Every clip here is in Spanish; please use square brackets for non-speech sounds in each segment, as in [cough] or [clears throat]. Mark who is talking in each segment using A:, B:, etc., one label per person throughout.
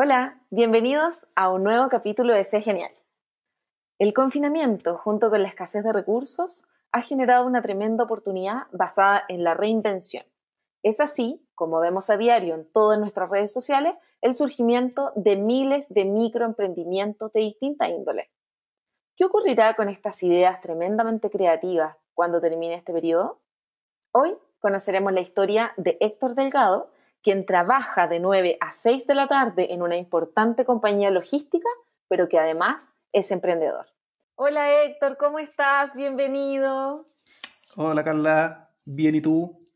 A: Hola, bienvenidos a un nuevo capítulo de Sé Genial. El confinamiento, junto con la escasez de recursos, ha generado una tremenda oportunidad basada en la reinvención. Es así, como vemos a diario en todas nuestras redes sociales, el surgimiento de miles de microemprendimientos de distinta índole. ¿Qué ocurrirá con estas ideas tremendamente creativas cuando termine este periodo? Hoy conoceremos la historia de Héctor Delgado, quien trabaja de 9 a 6 de la tarde en una importante compañía logística, pero que además es emprendedor. Hola Héctor, ¿cómo estás? Bienvenido.
B: Hola Carla, bien y tú?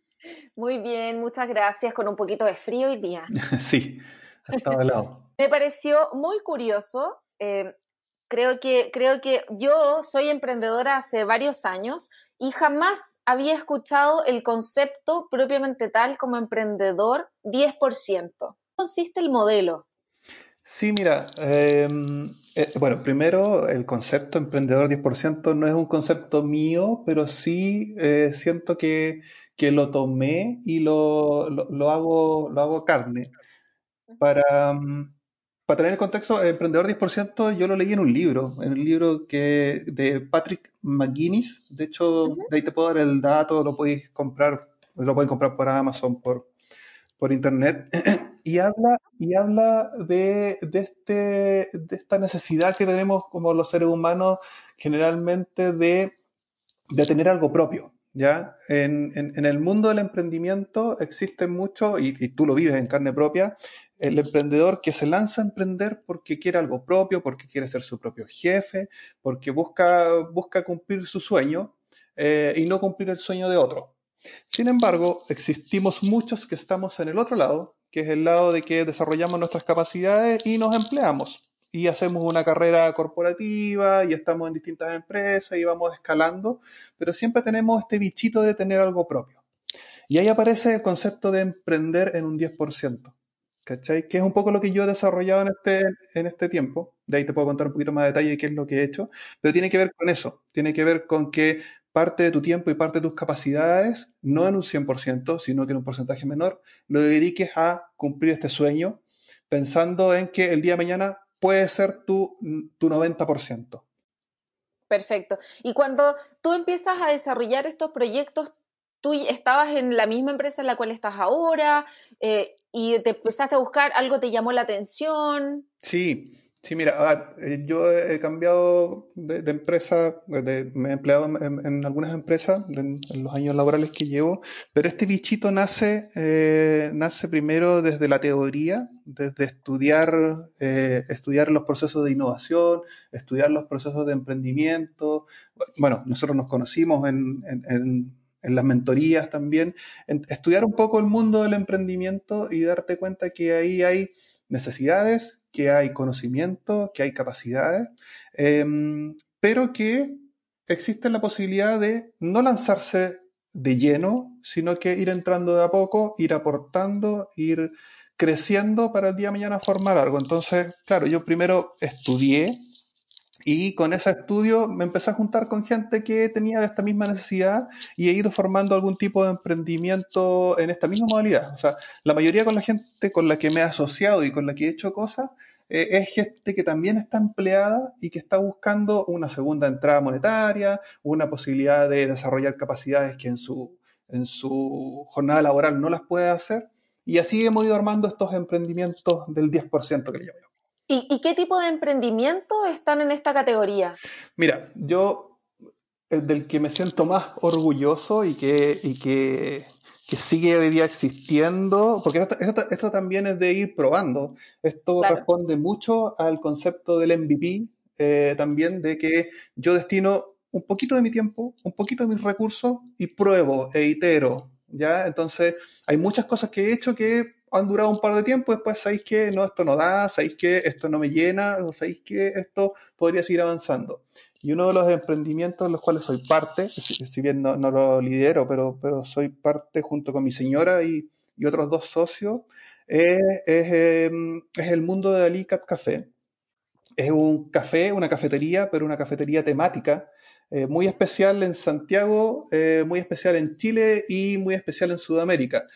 A: Muy bien, muchas gracias, con un poquito de frío hoy día. [laughs]
B: sí, estaba helado.
A: Me pareció muy curioso. Eh, creo, que, creo que yo soy emprendedora hace varios años y jamás había escuchado el concepto propiamente tal como emprendedor 10%. ¿Cómo consiste el modelo?
B: Sí, mira, em, eh, bueno, primero el concepto emprendedor 10% no es un concepto mío, pero sí eh, siento que, que, lo tomé y lo, lo, hago, lo hago carne. Para, mm, para tener el contexto, Emprendedor 10%, yo lo leí en un libro, en un libro que de Patrick McGuinness. De hecho, de ahí te puedo dar el dato, lo podéis comprar, lo pueden comprar por Amazon, por, por internet. [clears throat] y habla, y habla de, de, este, de esta necesidad que tenemos como los seres humanos generalmente de, de tener algo propio. ¿ya? En, en, en, el mundo del emprendimiento existe mucho, y, y, tú lo vives en carne propia, el emprendedor que se lanza a emprender porque quiere algo propio, porque quiere ser su propio jefe, porque busca, cumplir su sueño eh, y no cumplir el sueño de otro. Sin embargo, existimos muchos que estamos en el otro lado, que es el lado de que desarrollamos nuestras capacidades y nos empleamos. Y hacemos una carrera corporativa y estamos en distintas empresas y vamos escalando, pero siempre tenemos este bichito de tener algo propio. Y ahí aparece el concepto de emprender en un 10%. ¿Cachai? Que es un poco lo que yo he desarrollado en este, en este tiempo. De ahí te puedo contar un poquito más de detalle de qué es lo que he hecho. Pero tiene que ver con eso. Tiene que ver con que parte de tu tiempo y parte de tus capacidades, no en un 100%, sino que en un porcentaje menor, lo dediques a cumplir este sueño, pensando en que el día de mañana puede ser tu, tu 90%.
A: Perfecto. Y cuando tú empiezas a desarrollar estos proyectos, tú estabas en la misma empresa en la cual estás ahora eh, y te empezaste a buscar, algo te llamó la atención.
B: Sí, sí, mira, eh, yo he cambiado de, empresa, de, me he empleado en, algunas empresas en, los años laborales que llevo, pero este bichito nace, eh, nace primero desde la teoría, desde estudiar, estudiar los procesos de innovación, estudiar los procesos de emprendimiento. Bueno, nosotros nos conocimos en en las mentorías también, estudiar un poco el mundo del emprendimiento y darte cuenta que ahí hay necesidades, que hay conocimiento, que hay capacidades, em, pero que existe la posibilidad de no lanzarse de lleno, sino que ir entrando de a poco, ir aportando, ir creciendo para el día de mañana formar algo. Entonces, claro, yo primero estudié y con ese estudio me empecé a juntar con gente que tenía esta misma necesidad y he ido formando algún tipo de emprendimiento en esta misma modalidad. O sea, la mayoría con la gente con la que me he asociado y con la que he hecho cosas eh, es gente que también está empleada y que está buscando una segunda entrada monetaria, una posibilidad de desarrollar capacidades que en su, en su jornada laboral no las puede hacer. Y así hemos ido armando estos emprendimientos del 10% que le llamo yo.
A: ¿Y, qué tipo de emprendimiento están en esta categoría?
B: Mira, yo, el del que me siento más orgulloso y que, y que, que sigue hoy día existiendo, porque esto, también es de ir probando. Esto responde mucho al concepto del MVP, eh, también de que yo destino un poquito de mi tiempo, un poquito de mis recursos y pruebo e itero. ¿ya? Entonces, hay muchas cosas que he hecho que han durado un par de tiempo, después sabéis que no, esto no da, sabéis que esto no me llena, sabéis que esto podría seguir avanzando. Y uno de los emprendimientos en los cuales soy parte, si, bien no, lo lidero, pero, pero soy parte junto con mi señora y, otros dos socios, es, em, es, el mundo de Alicat Café. Es un café, una cafetería, pero una cafetería temática, eh, muy especial en Santiago, eh, muy especial en Chile y muy especial en Sudamérica.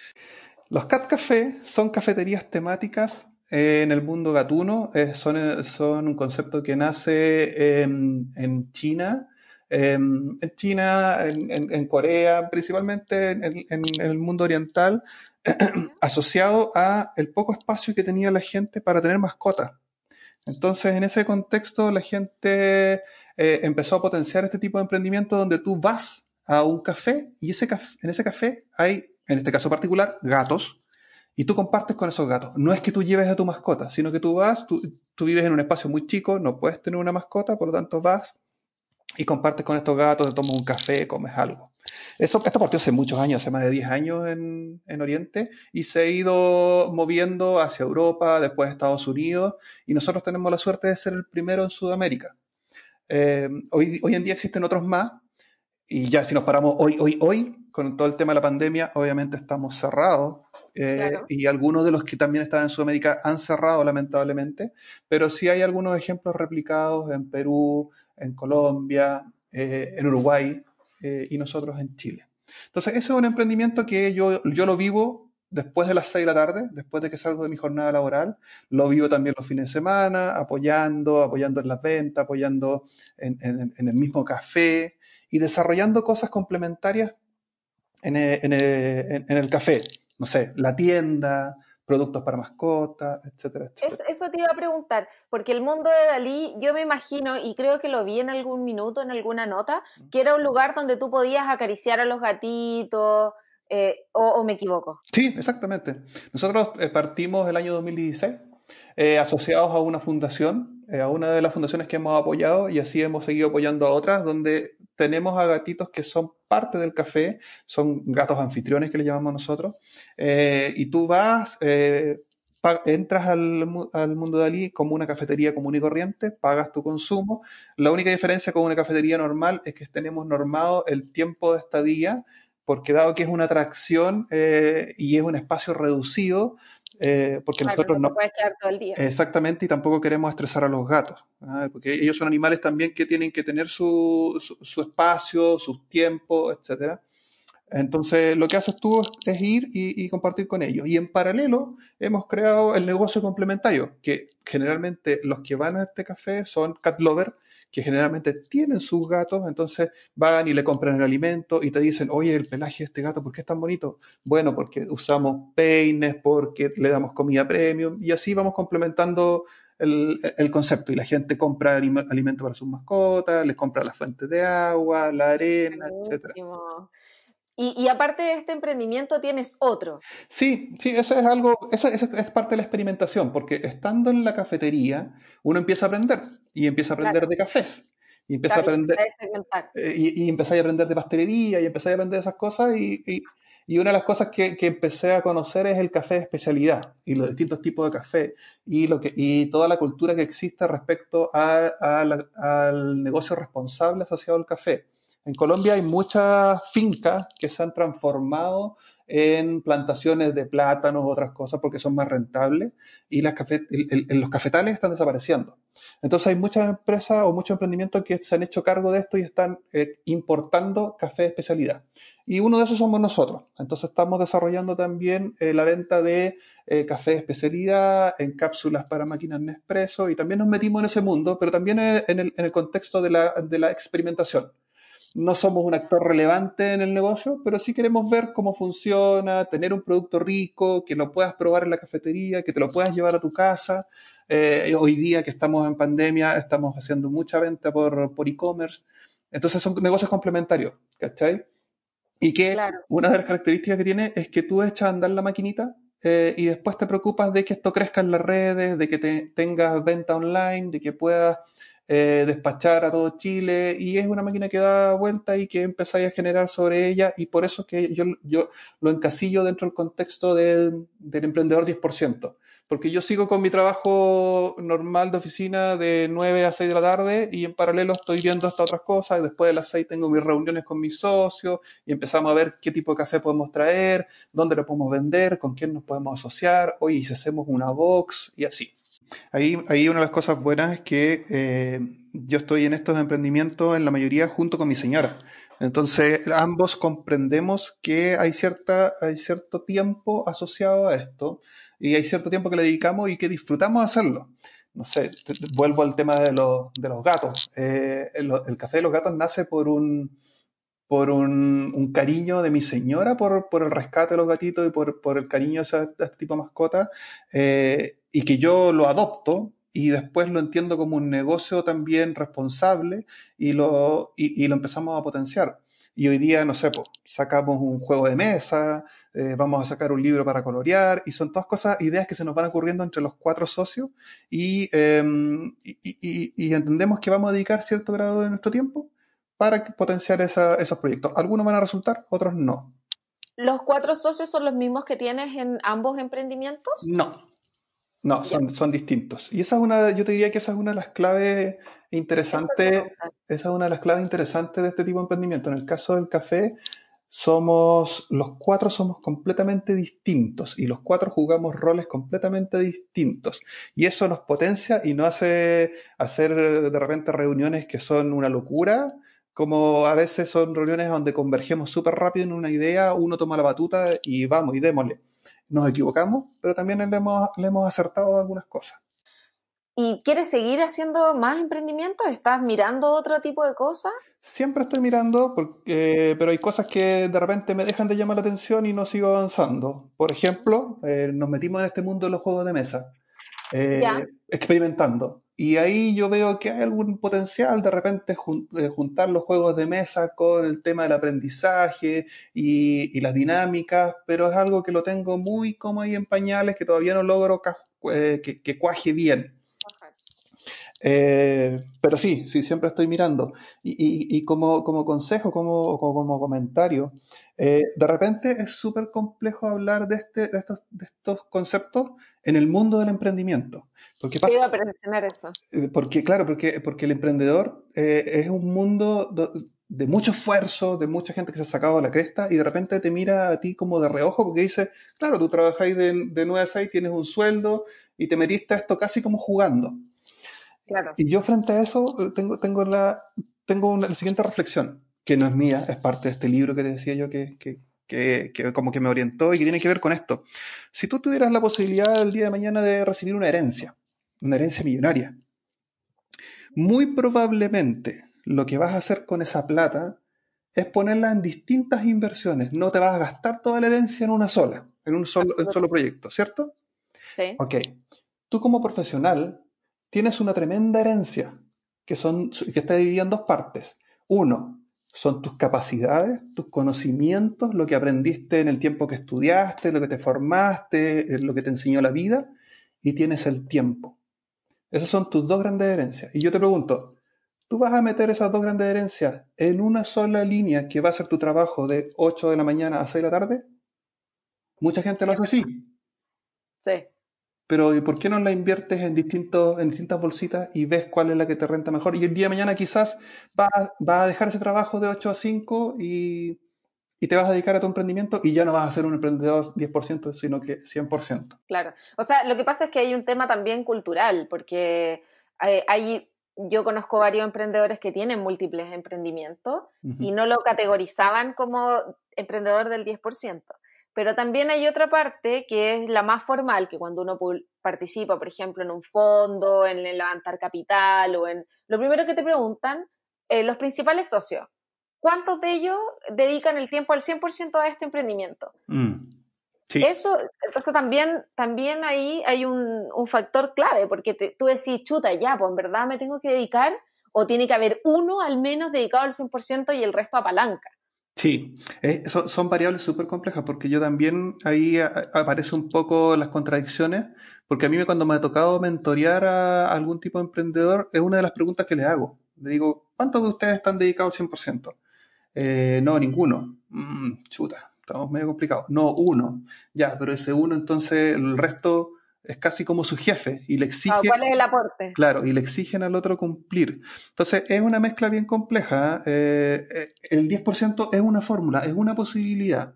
B: Los Cat Café son cafeterías temáticas eh, en el mundo gatuno eh, son, son, un concepto que nace en China, en China, en, Corea, principalmente en, el mundo oriental, [clears throat] asociado a el poco espacio que tenía la gente para tener mascotas. Entonces, en ese contexto, la gente empezó a potenciar este tipo de emprendimiento donde tú vas a un café y ese en ese café hay, en este caso particular, gatos y tú compartes con esos gatos. No es que tú lleves a tu mascota, sino que tú vas, tú, vives en un espacio muy chico, no puedes tener una mascota, por lo tanto vas y compartes con estos gatos, te tomas un café, comes algo. Eso, esto partió hace muchos años, hace más de 10 años en, Oriente, y se ha ido moviendo hacia Europa, después Estados Unidos, y nosotros tenemos la suerte de ser el primero en Sudamérica. Eh, hoy, hoy en día existen otros más, y ya si nos paramos hoy, hoy, hoy, con todo el tema de la pandemia, obviamente estamos cerrados. Eh, y algunos de los que también están en Sudamérica han cerrado, lamentablemente. Pero sí hay algunos ejemplos replicados en Perú, en Colombia, eh, en Uruguay eh, y nosotros en Chile. Entonces, ese es un emprendimiento que yo, yo lo vivo después de las 6 de la tarde, después de que salgo de mi jornada laboral, lo vivo también los fines de semana, apoyando, apoyando en las ventas, apoyando en, en el mismo café, y desarrollando cosas complementarias en el, café. No sé, la tienda, productos para mascotas, etcétera, etcétera.
A: Eso, te iba a preguntar, porque el mundo de Dalí, yo me imagino, y creo que lo vi en algún minuto, en alguna nota, que era un lugar donde tú podías acariciar a los gatitos, eh, o, me equivoco.
B: Sí, exactamente. Nosotros eh, partimos el año 2016 eh, asociados a una fundación, a una de las fundaciones que hemos apoyado y así hemos seguido apoyando a otras, donde tenemos a gatitos que son parte del café, son gatos anfitriones que le llamamos nosotros, eh, y tú vas, eh, entras al, mundo de Ali como una cafetería común y corriente, pagas tu consumo. La única diferencia con una cafetería normal es que tenemos normado el tiempo de estadía, porque dado que es una atracción eh, y es un espacio reducido, eh, porque nosotros no,
A: puedes quedar todo el día.
B: Exactamente, y tampoco queremos estresar a los gatos, ¿ah? porque ellos son animales también que tienen que tener su, su, espacio, sus tiempos, etc. Entonces, lo que haces tú es, ir y, compartir con ellos. Y en paralelo, hemos creado el negocio complementario, que generalmente los que van a este café son cat lovers que generalmente tienen sus gatos, entonces van y le compran el alimento y te dicen, oye, el pelaje de este gato, ¿por qué es tan bonito? Bueno, porque usamos peines, porque le damos comida premium y así vamos complementando el, concepto. Y la gente compra alimento para sus mascotas, les compra la fuente de agua, la arena, etc.
A: Y, aparte de este emprendimiento, tienes otro.
B: Sí, sí, eso es algo, eso, es parte de la experimentación, porque estando en la cafetería, uno empieza a aprender y empieza a aprender de cafés. Y empieza a aprender. Eh, y, y, a aprender de pastelería y empecé a aprender esas cosas. Y, y, una de las cosas que, que, empecé a conocer es el café de especialidad y los distintos tipos de café y, lo que, y toda la cultura que existe respecto a, al negocio responsable asociado al café. En Colombia hay muchas fincas que se han transformado en plantaciones de plátanos otras cosas porque son más rentables y las los cafetales están desapareciendo. Entonces hay muchas empresas o muchos emprendimientos que se han hecho cargo de esto y están eh, importando café de especialidad. Y uno de esos somos nosotros. Entonces estamos desarrollando también eh, la venta de eh, café de especialidad en cápsulas para máquinas Nespresso y también nos metimos en ese mundo, pero también en el, en el contexto de la, de la experimentación no somos un actor relevante en el negocio, pero sí queremos ver cómo funciona, tener un producto rico, que lo puedas probar en la cafetería, que te lo puedas llevar a tu casa. Eh, hoy día que estamos en pandemia, estamos haciendo mucha venta por, por e-commerce. Entonces son negocios complementarios, ¿cachai? Y que una de las características que tiene es que tú echas a andar la maquinita eh, y después te preocupas de que esto crezca en las redes, de que te, tengas venta online, de que puedas eh, despachar a todo Chile y es una máquina que da vuelta y que empezáis a generar sobre ella y por eso es que yo, yo lo encasillo dentro del contexto del, del emprendedor 10%, porque yo sigo con mi trabajo normal de oficina de 9 a 6 de la tarde y en paralelo estoy viendo estas otras cosas, después de las 6 tengo mis reuniones con mis socios y empezamos a ver qué tipo de café podemos traer, dónde lo podemos vender, con quién nos podemos asociar, oye, si hacemos una box y así. Ahí, ahí una de las cosas buenas es que eh, yo estoy en estos emprendimientos en la mayoría junto con mi señora. Entonces, ambos comprendemos que hay, cierta, hay cierto tiempo asociado a esto y hay cierto tiempo que le dedicamos y que disfrutamos hacerlo. No sé, vuelvo al tema de, los, de los gatos. Eh, el, el, café de los gatos nace por un, por un, un cariño de mi señora por, por, el rescate de los gatitos y por, por el cariño de, esa, de este tipo de mascota eh, y que yo lo adopto y después lo entiendo como un negocio también responsable y lo, y, lo empezamos a potenciar. Y hoy día, no sé, pues, sacamos un juego de mesa, eh, vamos a sacar un libro para colorear, y son todas cosas, ideas que se nos van ocurriendo entre los cuatro socios, y, eh, y, entendemos que vamos a dedicar cierto grado de nuestro tiempo para potenciar esa, esos proyectos. Algunos van a resultar, otros no.
A: ¿Los cuatro socios son los mismos que tienes en ambos emprendimientos?
B: No, no, son, son, distintos. Y esa es una, yo te diría que esa es una de las claves interesantes, esa es una de las claves interesantes de este tipo de emprendimiento. En el caso del café, somos, los cuatro somos completamente distintos y los cuatro jugamos roles completamente distintos. Y eso nos potencia y nos hace hacer de repente reuniones que son una locura, como a veces son reuniones donde convergemos súper rápido en una idea, uno toma la batuta y vamos y démosle nos equivocamos, pero también le hemos, le hemos acertado algunas cosas.
A: ¿Y quieres seguir haciendo más emprendimientos? ¿Estás mirando otro tipo de cosas?
B: Siempre estoy mirando, porque, pero hay cosas que de repente me dejan de llamar la atención y no sigo avanzando. Por ejemplo, eh, nos metimos en este mundo de los juegos de mesa, eh, experimentando. Y ahí yo veo que hay algún potencial de repente juntar los juegos de mesa con el tema del aprendizaje y, las dinámicas, pero es algo que lo tengo muy como ahí en pañales, que todavía no logro eh, que, cuaje bien. Eh, pero sí, sí, siempre estoy mirando. Y, y, como, como, consejo, como, como, comentario, eh, de repente es súper complejo hablar de, este, de, estos, de estos conceptos en el mundo del emprendimiento.
A: Porque pasa, iba a mencionar eso.
B: Eh, porque, claro, porque, porque el emprendedor eh, es un mundo de mucho esfuerzo, de mucha gente que se ha sacado la cresta y de repente te mira a ti como de reojo porque dice, claro, tú trabajáis de, de 9 a 6, tienes un sueldo y te metiste a esto casi como jugando.
A: Claro.
B: Y yo frente a eso tengo, tengo, la, tengo una, la siguiente reflexión, que no es mía, es parte de este libro que te decía yo que, que, que, que, como que me orientó y que tiene que ver con esto. Si tú tuvieras la posibilidad el día de mañana de recibir una herencia, una herencia millonaria, muy probablemente lo que vas a hacer con esa plata es ponerla en distintas inversiones. No te vas a gastar toda la herencia en una sola, en un solo, en solo proyecto, ¿cierto?
A: Sí.
B: Ok. Tú como profesional tienes una tremenda herencia que, son, que está dividida en dos partes. Uno, son tus capacidades, tus conocimientos, lo que aprendiste en el tiempo que estudiaste, lo que te formaste, eh, lo que te enseñó la vida, y tienes el tiempo. Esas son tus dos grandes herencias. Y yo te pregunto, ¿tú vas a meter esas dos grandes herencias en una sola línea que va a ser tu trabajo de 8 de la mañana a 6 de la tarde? Mucha gente lo hace así.
A: Sí
B: pero ¿y por qué no la inviertes en, distintos, en distintas bolsitas y ves cuál es la que te renta mejor? Y el día de mañana quizás vas va a dejar ese trabajo de 8 a 5 y, y, te vas a dedicar a tu emprendimiento y ya no vas a ser un emprendedor 10%, sino que 100%.
A: Claro. O sea, lo que pasa es que hay un tema también cultural, porque hay, hay yo conozco varios emprendedores que tienen múltiples emprendimientos uh -huh. y no lo categorizaban como emprendedor del 10%. Pero también hay otra parte que es la más formal, que cuando uno participa, por ejemplo, en un fondo, en levantar capital o en... Lo primero que te preguntan, eh, los principales socios, ¿cuántos de ellos dedican el tiempo al 100% a este emprendimiento?
B: Mm, sí.
A: Eso, entonces también, también ahí hay un, un factor clave, porque te, tú decís, chuta, ya, pues en verdad me tengo que dedicar, o tiene que haber uno al menos dedicado al 100% y el resto a palanca.
B: Sí, eh, son, son, variables súper complejas porque yo también ahí a, aparece un poco las contradicciones, porque a mí cuando me ha tocado mentorear a algún tipo de emprendedor es una de las preguntas que le hago. Le digo, ¿cuántos de ustedes están dedicados al 100%? Eh, no, ninguno. Mm, chuta, estamos medio complicados. No, uno. Ya, pero ese uno entonces el resto es casi como su jefe y le exige...
A: ¿Cuál es el aporte?
B: Claro, y le exigen al otro cumplir. Entonces, es una mezcla bien compleja. Eh, el 10% es una fórmula, es una posibilidad.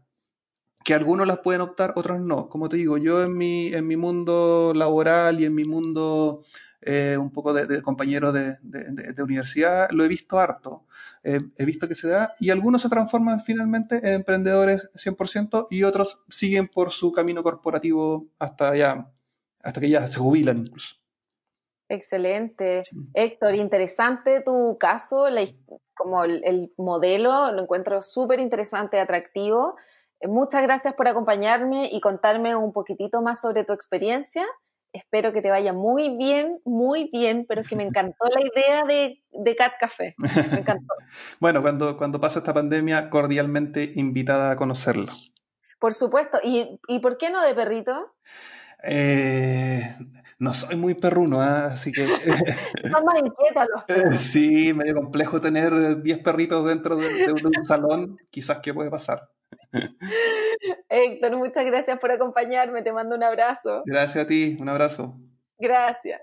B: que algunos las pueden optar, otros no. Como te digo, yo en mi, en mi mundo laboral y en mi mundo eh, un poco de, compañeros de, universidad, lo he visto harto. he visto que se da y algunos se transforman finalmente en emprendedores 100% y otros siguen por su camino corporativo hasta ya, hasta que ya se jubilan incluso.
A: Excelente. Héctor, interesante tu caso, como el, modelo, lo encuentro súper interesante, atractivo. Eh, muchas gracias por acompañarme y contarme un poquitito más sobre tu experiencia. Espero que te vaya muy bien, muy bien, pero es que me [laughs] encantó la idea de, de Cat Café. Me encantó. [laughs]
B: bueno, cuando, cuando pase esta pandemia, cordialmente invitada a conocerlo.
A: Por supuesto. ¿Y, ¿y por qué no de perrito?
B: Eh, no soy muy perruno, ¿ah? así que... [laughs]
A: Son [laughs] más inquietos
B: perros. Sí, medio complejo tener 10 perritos dentro de, un salón, quizás qué puede pasar. [laughs]
A: Héctor, muchas gracias por acompañarme, te mando un abrazo.
B: Gracias a ti, un abrazo.
A: Gracias.